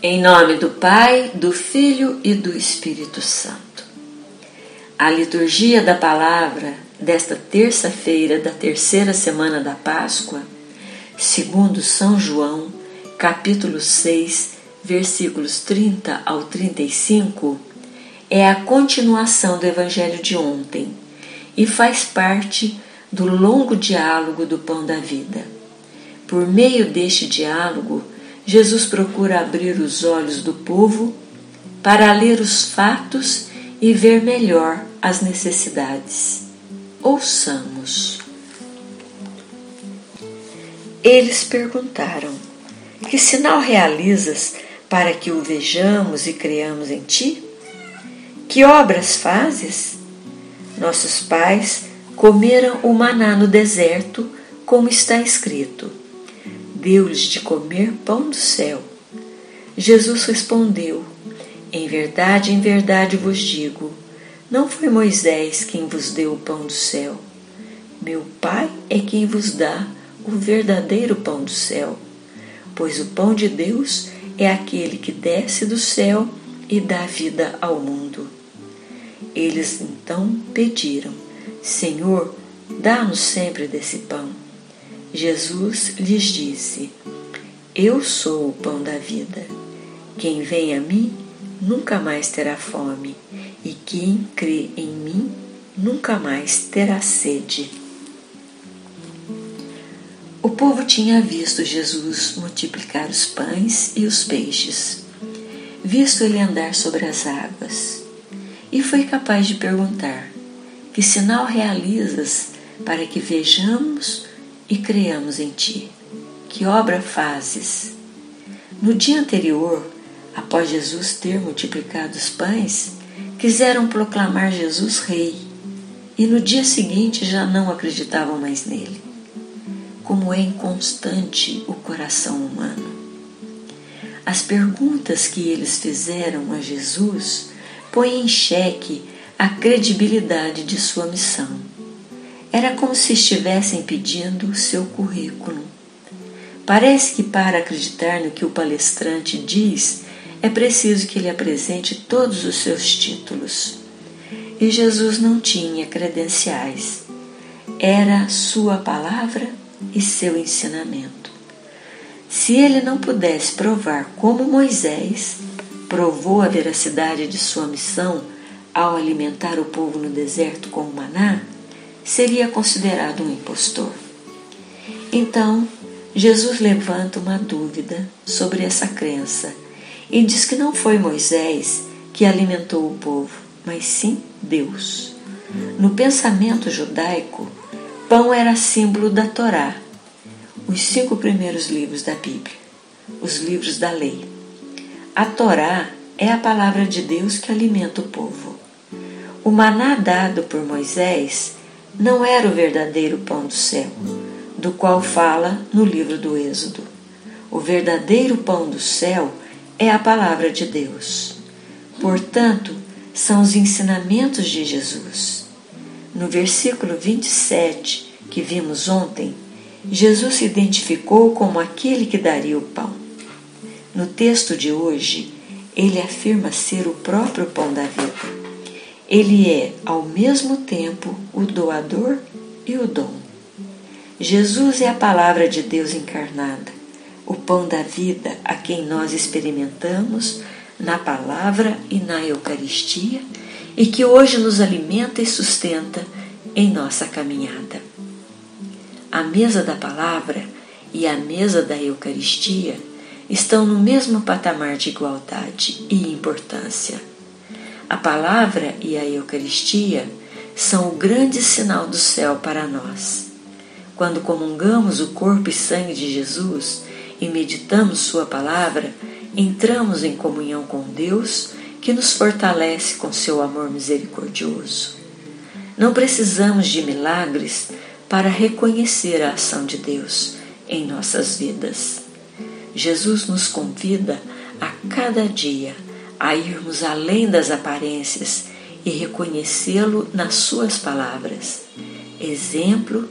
Em nome do Pai, do Filho e do Espírito Santo. A liturgia da palavra desta terça-feira da terceira semana da Páscoa, segundo São João, capítulo 6, versículos 30 ao 35, é a continuação do evangelho de ontem e faz parte do longo diálogo do pão da vida. Por meio deste diálogo, Jesus procura abrir os olhos do povo para ler os fatos e ver melhor as necessidades. Ouçamos. Eles perguntaram: Que sinal realizas para que o vejamos e creamos em ti? Que obras fazes? Nossos pais comeram o maná no deserto, como está escrito deu-lhes de comer pão do céu. Jesus respondeu: Em verdade, em verdade vos digo, não foi Moisés quem vos deu o pão do céu. Meu Pai é quem vos dá o verdadeiro pão do céu. Pois o pão de Deus é aquele que desce do céu e dá vida ao mundo. Eles então pediram: Senhor, dá-nos sempre desse pão. Jesus lhes disse: Eu sou o pão da vida. Quem vem a mim nunca mais terá fome, e quem crê em mim nunca mais terá sede. O povo tinha visto Jesus multiplicar os pães e os peixes, visto ele andar sobre as águas, e foi capaz de perguntar: Que sinal realizas para que vejamos e creamos em ti. Que obra fazes? No dia anterior, após Jesus ter multiplicado os pães, quiseram proclamar Jesus rei e no dia seguinte já não acreditavam mais nele. Como é inconstante o coração humano. As perguntas que eles fizeram a Jesus põem em xeque a credibilidade de sua missão. Era como se estivessem pedindo o seu currículo. Parece que para acreditar no que o palestrante diz, é preciso que ele apresente todos os seus títulos. E Jesus não tinha credenciais. Era sua palavra e seu ensinamento. Se ele não pudesse provar como Moisés provou a veracidade de sua missão ao alimentar o povo no deserto com o maná, seria considerado um impostor. Então, Jesus levanta uma dúvida sobre essa crença e diz que não foi Moisés que alimentou o povo, mas sim Deus. No pensamento judaico, pão era símbolo da Torá, os cinco primeiros livros da Bíblia, os livros da lei. A Torá é a palavra de Deus que alimenta o povo. O maná dado por Moisés não era o verdadeiro pão do céu, do qual fala no livro do Êxodo. O verdadeiro pão do céu é a palavra de Deus. Portanto, são os ensinamentos de Jesus. No versículo 27, que vimos ontem, Jesus se identificou como aquele que daria o pão. No texto de hoje, ele afirma ser o próprio pão da vida. Ele é, ao mesmo tempo, o doador e o dom. Jesus é a palavra de Deus encarnada, o pão da vida a quem nós experimentamos na palavra e na Eucaristia e que hoje nos alimenta e sustenta em nossa caminhada. A mesa da palavra e a mesa da Eucaristia estão no mesmo patamar de igualdade e importância. A palavra e a Eucaristia são o grande sinal do céu para nós. Quando comungamos o corpo e sangue de Jesus e meditamos Sua palavra, entramos em comunhão com Deus que nos fortalece com seu amor misericordioso. Não precisamos de milagres para reconhecer a ação de Deus em nossas vidas. Jesus nos convida a cada dia a irmos além das aparências e reconhecê-lo nas suas palavras, exemplo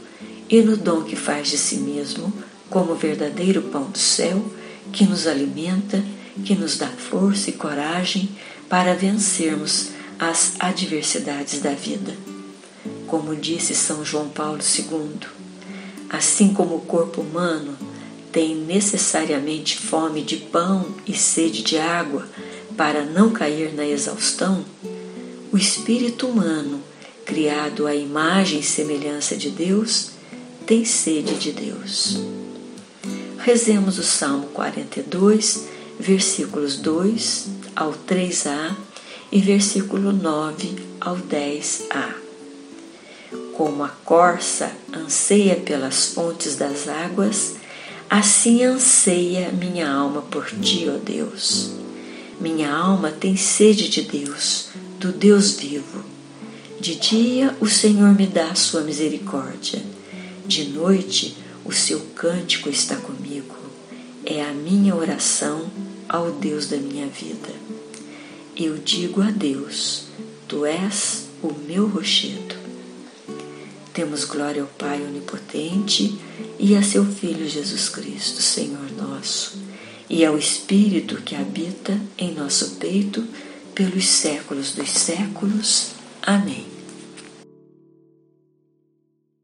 e no dom que faz de si mesmo como verdadeiro pão do céu que nos alimenta que nos dá força e coragem para vencermos as adversidades da vida. Como disse São João Paulo II, assim como o corpo humano tem necessariamente fome de pão e sede de água para não cair na exaustão, o espírito humano, criado à imagem e semelhança de Deus, tem sede de Deus. Rezemos o Salmo 42, versículos 2 ao 3a e versículo 9 ao 10a. Como a corça anseia pelas fontes das águas, assim anseia minha alma por ti, ó Deus. Minha alma tem sede de Deus, do Deus vivo. De dia o Senhor me dá sua misericórdia, de noite o seu cântico está comigo. É a minha oração ao Deus da minha vida. Eu digo a Deus: Tu és o meu rochedo. Temos glória ao Pai Onipotente e a seu Filho Jesus Cristo, Senhor nosso, e ao Espírito que habita em nosso peito pelos séculos dos séculos. Amém.